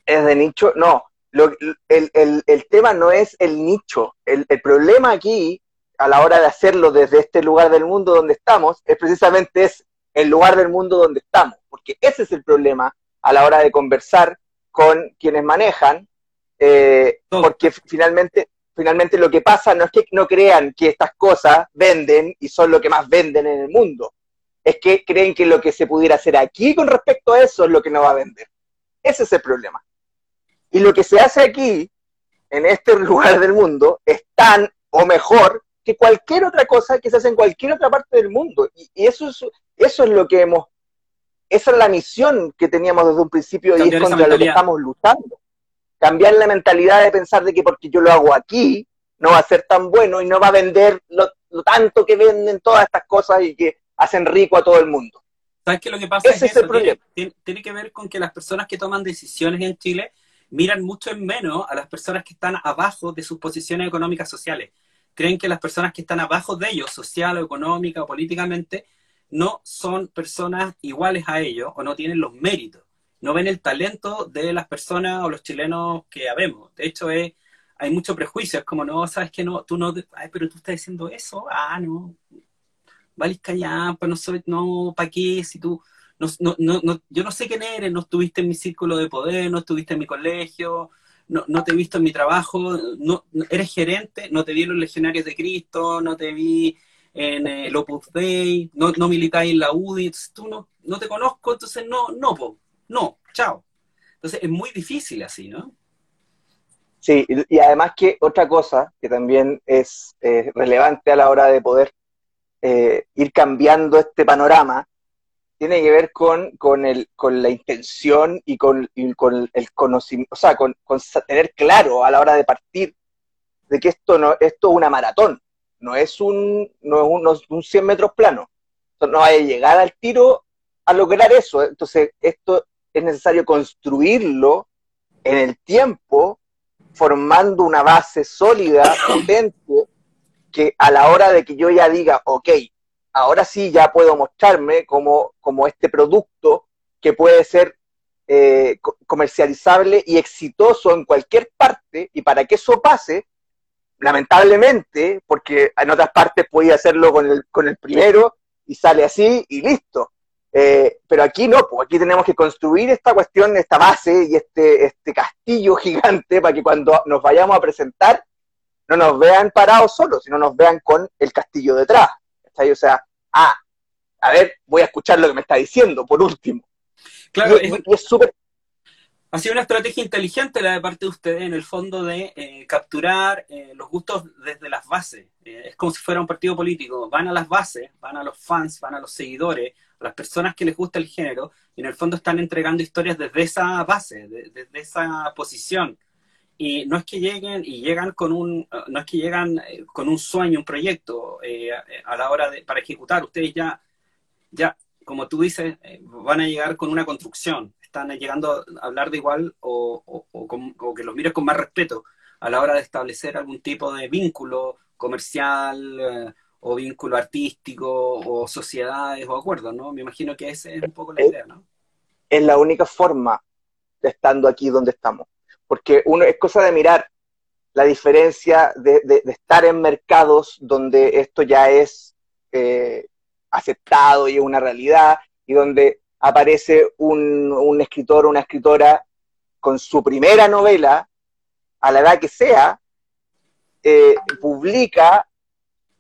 B: Es de nicho, no. el, tema no es el nicho. El, problema aquí, a la hora de hacerlo desde este lugar del mundo donde estamos, es precisamente es el lugar del mundo donde estamos. Porque ese es el problema a la hora de conversar con quienes manejan, eh, porque finalmente finalmente lo que pasa no es que no crean que estas cosas venden y son lo que más venden en el mundo. Es que creen que lo que se pudiera hacer aquí con respecto a eso es lo que no va a vender. Ese es el problema. Y lo que se hace aquí, en este lugar del mundo, es tan o mejor que cualquier otra cosa que se hace en cualquier otra parte del mundo. Y, eso, es, eso es lo que hemos, esa es la misión que teníamos desde un principio y es contra lo que estamos luchando cambiar la mentalidad de pensar de que porque yo lo hago aquí, no va a ser tan bueno y no va a vender lo, tanto que venden todas estas cosas y que hacen rico a todo el mundo.
A: ¿Sabes qué lo que pasa? es, el problema. Tiene, que ver con que las personas que toman decisiones en Chile miran mucho en menos a las personas que están abajo de sus posiciones económicas sociales. creen que las personas que están abajo de ellos, social o económica o políticamente, no son personas iguales a ellos o no tienen los méritos. No ven el talento de las personas o los chilenos que habemos. De hecho, es, hay mucho prejuicio. Es como, no, sabes que no, tú no, ay, pero tú estás diciendo eso. Ah, no. Vales callar, pues no soy, no, ¿para qué? Si tú, no, no, no, yo no sé quién eres, no estuviste en mi círculo de poder, no estuviste en mi colegio, no, no, te he visto en mi trabajo, no, eres gerente, no te vi en los legionarios de Cristo, no te vi en el Opus Dei, no, no militáis en la UDI, tú no, no te conozco, entonces no, no, no, chao. Entonces es muy difícil así, ¿no?
B: Sí, y además que otra cosa que también es relevante a la hora de poder eh, ir cambiando este panorama tiene que ver con, con, el, con la intención y con, con el conocimiento, o sea, con, tener claro a la hora de partir de que esto no esto es una maratón, no es un, no es un, 100 metros plano. Entonces, no hay que llegar al tiro a lograr eso. Entonces, esto es necesario construirlo en el tiempo, formando una base sólida, potente, que a la hora de que yo ya diga, ok, ahora sí ya puedo mostrarme como, como este producto que puede ser eh, comercializable y exitoso en cualquier parte, y para que eso pase, lamentablemente, porque en otras partes podía hacerlo con el, con el primero y sale así y listo. Eh, pero aquí no, pues aquí tenemos que construir esta cuestión, esta base y este, este castillo gigante para que cuando nos vayamos a presentar no nos vean parados solos, sino nos vean con el castillo detrás. O sea, ah, a ver, voy a escuchar lo que me está diciendo, por último.
A: Claro, es, Ha sido una estrategia inteligente la de parte de ustedes, en el fondo, de eh, capturar eh, los gustos desde las bases. Es como si fuera un partido político. Van a las bases, van a los fans, van a los seguidores, a las personas que les gusta el género, y en el fondo están entregando historias desde esa base, desde esa posición. Y no es que lleguen y llegan con un no es que llegan eh, con un sueño un proyecto eh, a la hora de para ejecutar. Ustedes ya ya como tú dices eh, van a llegar con una construcción. Están llegando a hablar de igual o, o, que los mires con más respeto a la hora de establecer algún tipo de vínculo comercial o vínculo artístico o sociedades o acuerdos no me imagino que esa es un poco la idea no
B: es la única forma de estando aquí donde estamos porque uno es cosa de mirar la diferencia de, estar en mercados donde esto ya es eh, aceptado y es una realidad, y donde aparece un, escritor o una escritora con su primera novela, a la edad que sea, eh, publica,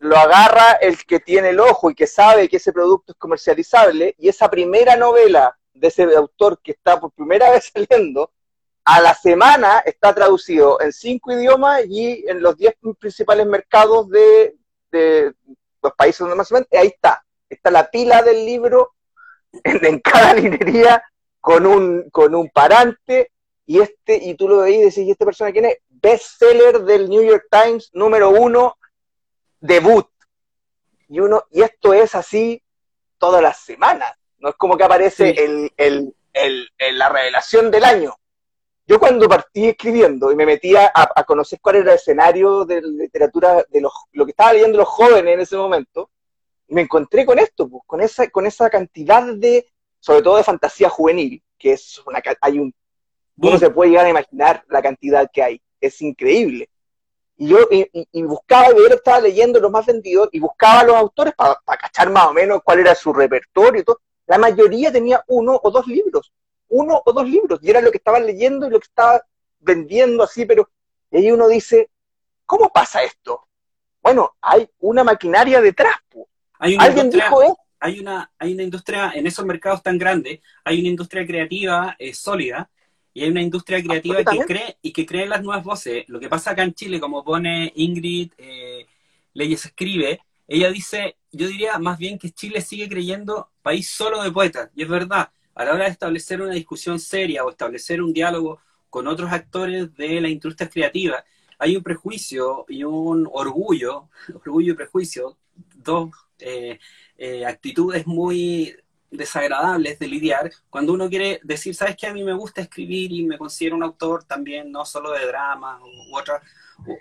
B: lo agarra el que tiene el ojo y que sabe que ese producto es comercializable, y esa primera novela de ese autor que está por primera vez saliendo, a la semana está traducido en cinco idiomas y en los diez principales mercados de, los países donde más o menos, ahí está, está la pila del libro en, cada librería con un, con un parante y este, y tú lo veis y decís, ¿y esta persona quién es? Bestseller del New York Times, número uno, debut. Y uno, y esto es así todas las semanas. No es como que aparece el, la revelación del año. Yo cuando partí escribiendo y me metía a, conocer cuál era el escenario de literatura, de los, lo que estaban leyendo los jóvenes en ese momento, me encontré con esto, pues, con, esa, con esa cantidad de, sobre todo de fantasía juvenil, que es una, hay un, uno se puede llegar a imaginar la cantidad que hay, es increíble. Y yo y, buscaba, y yo estaba leyendo los más vendidos, y buscaba a los autores para cachar más o menos cuál era su repertorio y todo. La mayoría tenía uno o dos libros uno o dos libros, y era lo que estaban leyendo y lo que estaba vendiendo así, pero y ahí uno dice, ¿cómo pasa esto? Bueno, hay una maquinaria detrás.
A: Hay una ¿Alguien dijo Hay una, hay una industria, en esos mercados tan grandes, hay una industria creativa eh, sólida, y hay una industria creativa que cree y que cree en las nuevas voces. Lo que pasa acá en Chile, como pone Ingrid eh, Leyes Escribe, ella dice, yo diría más bien que Chile sigue creyendo país solo de poetas, y es verdad a la hora de establecer una discusión seria o establecer un diálogo con otros actores de la industria creativa, hay un prejuicio y un orgullo, orgullo y prejuicio, dos eh, eh, actitudes muy desagradables de lidiar cuando uno quiere decir, ¿sabes qué? A mí me gusta escribir y me considero un autor también, no solo de drama u, otra,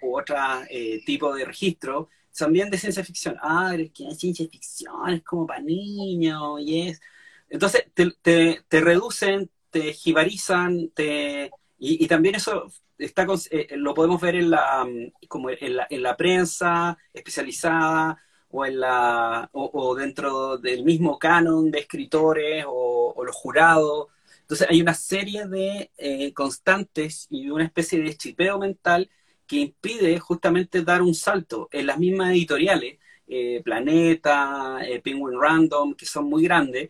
A: u, otra eh, tipo de registro, también de ciencia ficción. Ah, es que ciencia ficción es como para niños y es... Entonces te, te, reducen, te jibarizan, te... Y, también eso está eh, lo podemos ver en la, como en la, en la prensa especializada, o, en la, o, dentro del mismo canon de escritores o, los jurados. Entonces hay una serie de eh, constantes y una especie de chipeo mental que impide justamente dar un salto en las mismas editoriales, eh, Planeta, eh, Penguin Random, que son muy grandes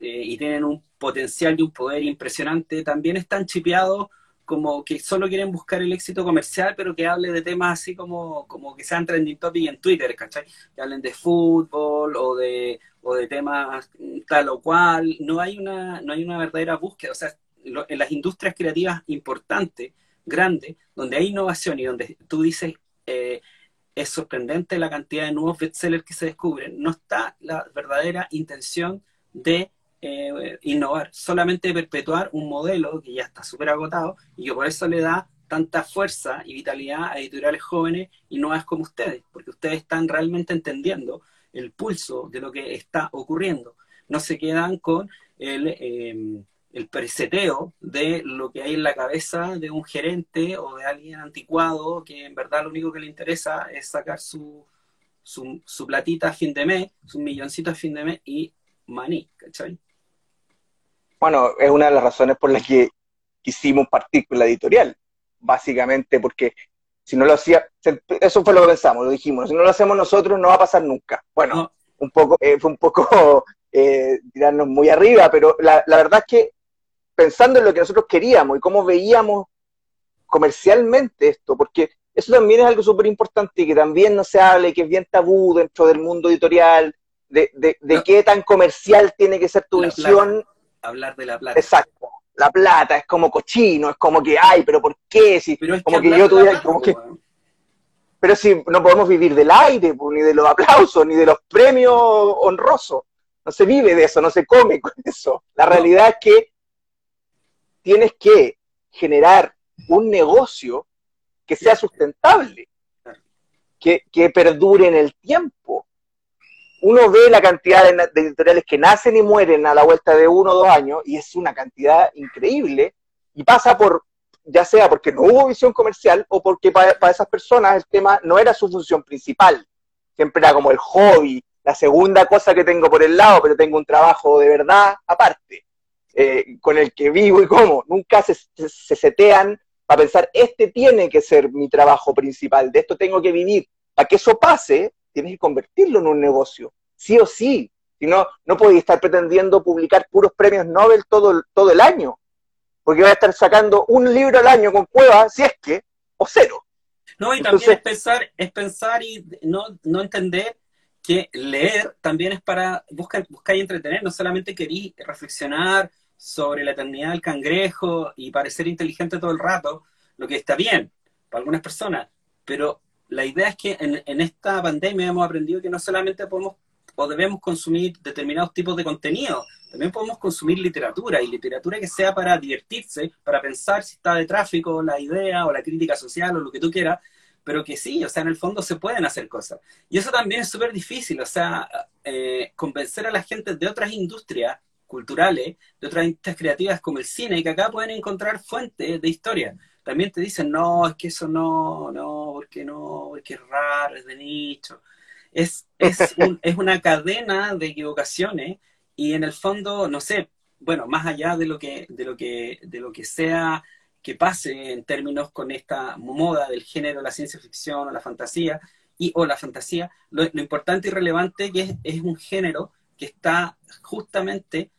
A: y tienen un potencial y un poder impresionante, también están chipeados como que solo quieren buscar el éxito comercial, pero que hable de temas así como, como que sean trending topic en Twitter, ¿cachai? Que hablen de fútbol o de, o de temas tal o cual. No hay una, no hay una verdadera búsqueda. O sea, en las industrias creativas importantes, grandes, donde hay innovación y donde tú dices, eh, es sorprendente la cantidad de nuevos bestsellers que se descubren, no está la verdadera intención de eh, innovar, solamente perpetuar un modelo que ya está súper agotado y que por eso le da tanta fuerza y vitalidad a editoriales jóvenes y nuevas como ustedes, porque ustedes están realmente entendiendo el pulso de lo que está ocurriendo. No se quedan con el, eh, el preseteo de lo que hay en la cabeza de un gerente o de alguien anticuado que en verdad lo único que le interesa es sacar su, su, su platita a fin de mes, su milloncito a fin de mes y maní, ¿cachai?
B: Bueno, es una de las razones por las que quisimos partir con la editorial, básicamente porque si no lo hacía, eso fue lo que pensamos, lo dijimos, si no lo hacemos nosotros no va a pasar nunca. Bueno, un poco, eh, fue un poco eh, tirarnos muy arriba, pero la, la verdad es que pensando en lo que nosotros queríamos y cómo veíamos comercialmente esto, porque eso también es algo súper importante y que también no se hable, que es bien tabú dentro del mundo editorial, de, de, de qué tan comercial tiene que ser tu visión
A: hablar de la plata.
B: Exacto. La plata es como cochino, es como que, ay, pero ¿por qué? Si, pero como que, yo tuviera, como que, pero si no podemos vivir del aire, ni de los aplausos, ni de los premios honrosos. No se vive de eso, no se come con eso. La realidad es que tienes que generar un negocio que sea sustentable, que, que perdure en el tiempo, uno ve la cantidad de, editoriales que nacen y mueren a la vuelta de uno o dos años, y es una cantidad increíble, y pasa por, ya sea porque no hubo visión comercial o porque para, esas personas el tema no era su función principal, siempre era como el hobby, la segunda cosa que tengo por el lado, pero tengo un trabajo de verdad aparte, eh, con el que vivo y como, nunca se, se setean para pensar, este tiene que ser mi trabajo principal, de esto tengo que vivir. Para que eso pase, tienes que convertirlo en un negocio, sí o sí. Si no, no podéis estar pretendiendo publicar puros premios Nobel todo, todo el año, porque vas a estar sacando un libro al año con cueva, si es que, o cero.
A: No, y también es pensar, es pensar y no, no entender que leer también es para buscar, buscar y entretener, no solamente querí reflexionar sobre la eternidad del cangrejo y parecer inteligente todo el rato, lo que está bien para algunas personas, pero la idea es que en, esta pandemia hemos aprendido que no solamente podemos o debemos consumir determinados tipos de contenido, también podemos consumir literatura y literatura que sea para divertirse, para pensar si está de tráfico la idea o la crítica social o lo que tú quieras, pero que sí, o sea, en el fondo se pueden hacer cosas. Y eso también es súper difícil, o sea, eh, convencer a la gente de otras industrias culturales, de otras industrias creativas como el cine, que acá pueden encontrar fuentes de historia también te dicen, no, es que eso no, no, porque no, porque es raro, es de nicho. Es, es, es una cadena de equivocaciones y en el fondo, no sé, bueno, más allá de lo que, de lo que, de lo que sea que pase en términos con esta moda del género, la ciencia ficción o la fantasía, y, o la fantasía, lo, lo importante y relevante que es, es un género que está justamente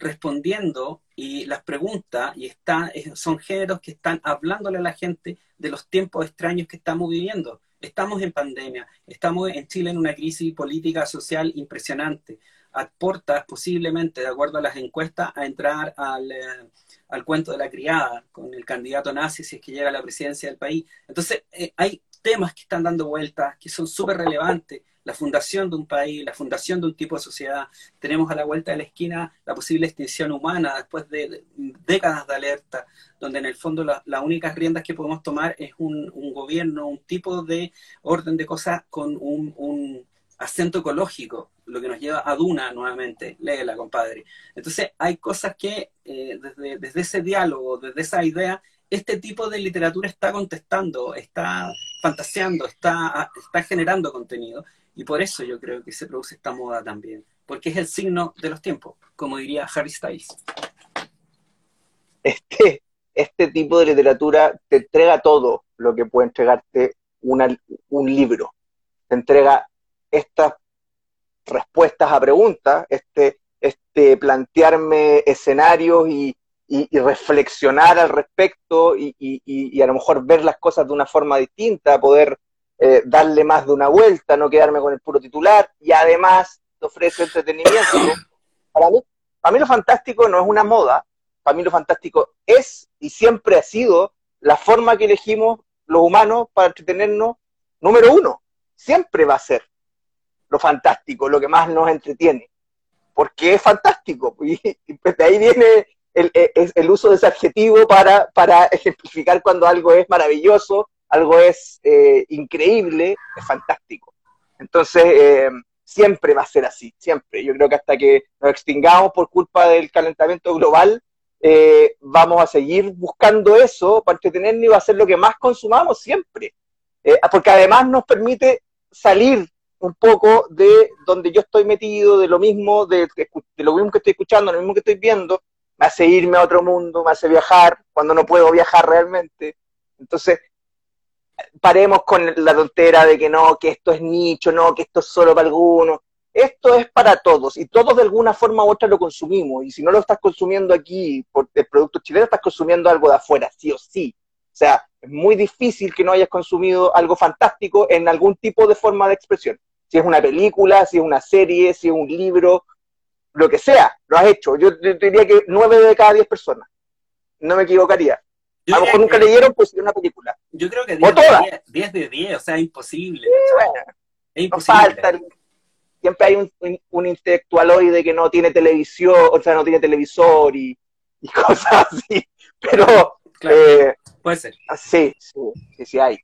A: respondiendo y las preguntas y está, son géneros que están hablándole a la gente de los tiempos extraños que estamos viviendo. Estamos en pandemia, estamos en Chile en una crisis política social impresionante. Aporta posiblemente, de acuerdo a las encuestas, a entrar al, eh, al cuento de la criada con el candidato nazi si es que llega a la presidencia del país. Entonces, eh, hay temas que están dando vueltas, que son súper relevantes, la fundación de un país, la fundación de un tipo de sociedad. Tenemos a la vuelta de la esquina la posible extinción humana después de décadas de alerta, donde en el fondo las únicas riendas que podemos tomar es un, gobierno, un tipo de orden de cosas con un, acento ecológico, lo que nos lleva a Duna nuevamente, léela, compadre. Entonces, hay cosas que eh, desde, desde ese diálogo, desde esa idea, este tipo de literatura está contestando, está fantaseando, está, está generando contenido. Y por eso yo creo que se produce esta moda también, porque es el signo de los tiempos, como diría Harry Styles.
B: Este, este tipo de literatura te entrega todo lo que puede entregarte un libro. Te entrega estas respuestas a preguntas, este, este plantearme escenarios y, y, reflexionar al respecto y, y, a lo mejor ver las cosas de una forma distinta, poder eh, darle más de una vuelta, no quedarme con el puro titular y además te ofrece entretenimiento. Para mí, para mí lo fantástico no es una moda, para mí lo fantástico es y siempre ha sido la forma que elegimos los humanos para entretenernos, número uno, siempre va a ser lo fantástico, lo que más nos entretiene, porque es fantástico, y, pues de ahí viene el, e, el, uso de ese adjetivo para, para ejemplificar cuando algo es maravilloso, algo es eh, increíble, es fantástico. Entonces, eh, siempre va a ser así, siempre. Yo creo que hasta que nos extingamos por culpa del calentamiento global, eh, vamos a seguir buscando eso para entretenernos y va a ser lo que más consumamos siempre. porque además nos permite salir un poco de donde yo estoy metido, de lo mismo, de, de, lo mismo que estoy escuchando, lo mismo que estoy viendo, me hace irme a otro mundo, me hace viajar cuando no puedo viajar realmente. Entonces, paremos con la tontera de que no, que esto es nicho, no, que esto es solo para algunos. Esto es para todos y todos de alguna forma u otra lo consumimos. Y si no lo estás consumiendo aquí por el producto chileno, estás consumiendo algo de afuera, sí o sí. O sea, es muy difícil que no hayas consumido algo fantástico en algún tipo de forma de expresión. Si es una película, si es una serie, si es un libro, lo que sea, lo has hecho. Yo, diría que nueve de cada diez personas. No me equivocaría. a lo mejor nunca leyeron, pues una película.
A: Yo creo que 10 de 10, de 10, o sea, imposible.
B: es imposible. falta, siempre hay un, un, intelectualoide que no tiene televisión, o sea, no tiene televisor y, y cosas así. Pero.
A: Eh, puede ser.
B: Sí, sí, sí, sí hay.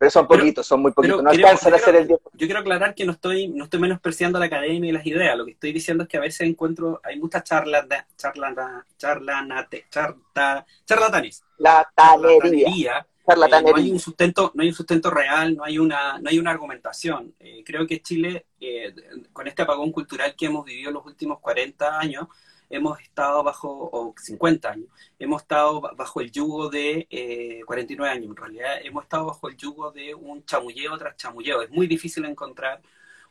B: Pero son poquitos, son muy poquitos. no alcanzan a hacer el 10%.
A: Yo quiero aclarar que no estoy, no estoy menospreciando la academia y las ideas. Lo que estoy diciendo es que a veces encuentro, hay muchas charlas, charla, charlanate, charta, charlatanes.
B: La tanería.
A: Eh, no hay un sustento, no hay un sustento real, no hay una, no hay una argumentación. Eh, creo que Chile, eh, con este apagón cultural que hemos vivido los últimos 40 años, hemos estado bajo, o 50 años, hemos estado bajo el yugo de, eh, 49 años en realidad, hemos estado bajo el yugo de un chamulleo tras chamulleo. Es muy difícil encontrar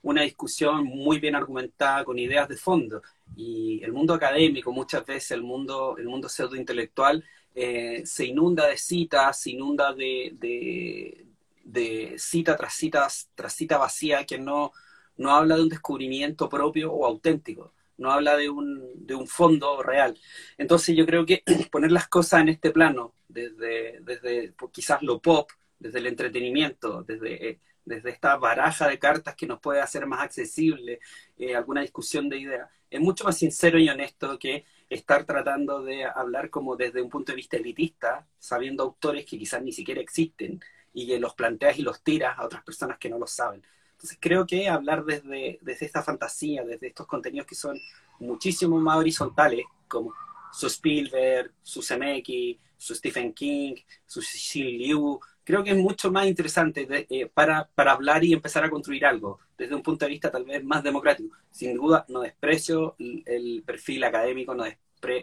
A: una discusión muy bien argumentada con ideas de fondo. Y el mundo académico, muchas veces el mundo, el mundo pseudointelectual, eh, se inunda de citas, se inunda de, de, de cita tras cita, tras cita vacía que no, no habla de un descubrimiento propio o auténtico no habla de un, de un fondo real. Entonces yo creo que poner las cosas en este plano, desde, desde pues, quizás lo pop, desde el entretenimiento, desde, eh, desde esta baraja de cartas que nos puede hacer más accesible eh, alguna discusión de ideas, es mucho más sincero y honesto que estar tratando de hablar como desde un punto de vista elitista, sabiendo autores que quizás ni siquiera existen y que los planteas y los tiras a otras personas que no lo saben. Entonces creo que hablar desde, desde esta fantasía, desde estos contenidos que son muchísimo más horizontales, como su Spielberg, su Zemeckis, su Stephen King, su Cecil Liu, creo que es mucho más interesante eh, para, para, hablar y empezar a construir algo desde un punto de vista tal vez más democrático. Sin duda, no desprecio el, perfil académico, no,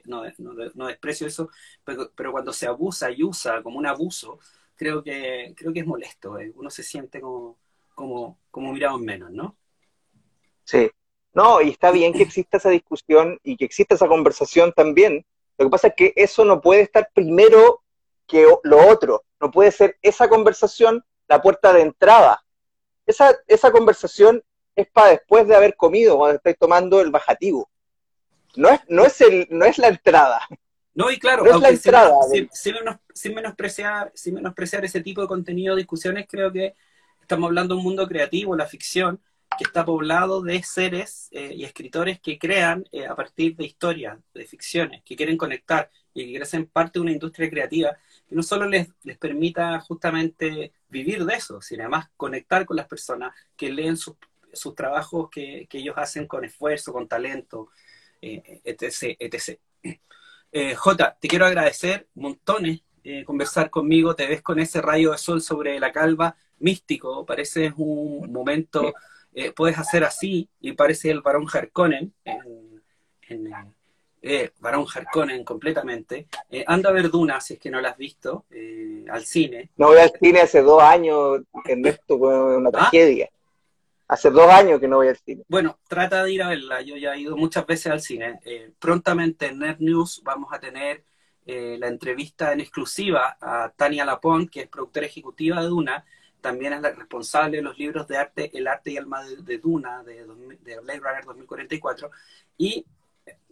A: no, desprecio eso, pero, pero, cuando se abusa y usa como un abuso, creo que, creo que es molesto. Eh. Uno se siente como como, como miramos menos, ¿no?
B: Sí. No, y está bien que exista esa discusión y que exista esa conversación también. Lo que pasa es que eso no puede estar primero que lo otro. No puede ser esa conversación la puerta de entrada. Esa, esa conversación es para después de haber comido, cuando estáis tomando el bajativo. No es, no es, el, no es la entrada.
A: No, y claro, no es la sin, menospreciar, sin menospreciar ese tipo de contenido, discusiones, creo que estamos hablando de un mundo creativo, la ficción, que está poblado de seres eh, y escritores que crean eh, a partir de historias, de ficciones, que quieren conectar y que ser parte de una industria creativa que no solo les, les permita justamente vivir de eso, sino además conectar con las personas que leen sus, sus trabajos que, que, ellos hacen con esfuerzo, con talento, eh, etc. etc. J, te quiero agradecer montones conversar conmigo, te ves con ese rayo de sol sobre la calva, místico, parece un momento, eh, puedes hacer así, y parece el varón Harkonnen, en, en eh, varón Harkonnen completamente. Eh, anda a ver Duna, si es que no la has visto, eh, al cine.
B: No voy al cine hace dos años, Ernesto, fue una ¿Ah? tragedia. Hace dos años que no voy al cine.
A: Bueno, trata de ir a verla. Yo ya he ido muchas veces al cine. Prontamente en Nerd News vamos a tener eh, la entrevista en exclusiva a Tania Lapont, que es productora ejecutiva de Duna. También es la responsable de los libros de arte, El arte y alma de, de Duna, de, de Blade Runner 2044. Y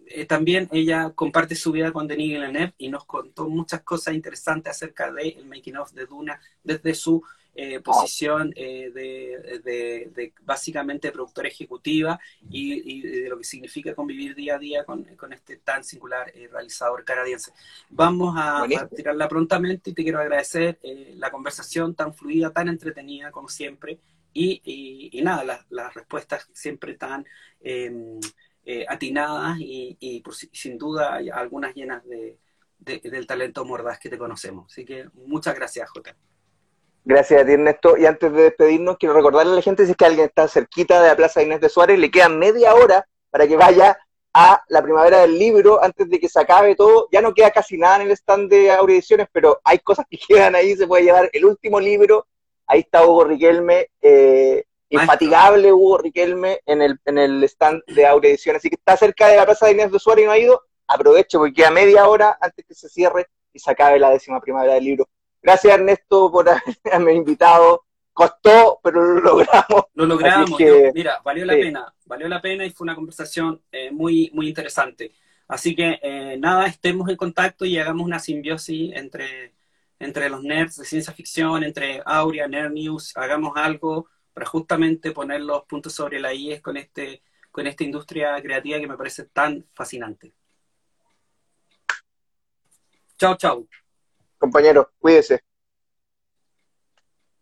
A: eh, también ella comparte su vida con Denis Villeneuve y nos contó muchas cosas interesantes acerca del el making of de Duna desde su eh, posición eh, de, de, de, básicamente productora ejecutiva y, y, de lo que significa convivir día a día con, con este tan singular eh, realizador canadiense. Vamos a, a, tirarla prontamente y te quiero agradecer eh, la conversación tan fluida, tan entretenida como siempre y, y nada, las, las, respuestas siempre tan em, eh, atinadas y, y por, sin duda algunas llenas de, de, del talento mordaz que te conocemos. Así que muchas gracias, Jota.
B: Gracias a ti, Ernesto. Y antes de despedirnos, quiero recordarle a la gente si es que alguien está cerquita de la Plaza Inés de Suárez, le queda media hora para que vaya a la primavera del libro antes de que se acabe todo. Ya no queda casi nada en el stand de Audiciones, pero hay cosas que quedan ahí. Se puede llevar el último libro. Ahí está Hugo Riquelme, eh, infatigable Hugo Riquelme en el, en el stand de Audiciones. Así que está cerca de la Plaza de Inés de Suárez y no ha ido. Aproveche porque queda media hora antes que se cierre y se acabe la décima primavera del libro. Gracias Ernesto por haberme invitado. Costó, pero lo logramos.
A: Lo logramos. Que, mira, valió la sí. pena. Valió la pena y fue una conversación eh, muy, muy interesante. Así que eh, nada, estemos en contacto y hagamos una simbiosis entre, entre los nerds de ciencia ficción, entre Aurea, Nerd News, hagamos algo para justamente poner los puntos sobre la IES con, este, con esta industria creativa que me parece tan fascinante. Chao, chao.
B: Compañero, cuídese.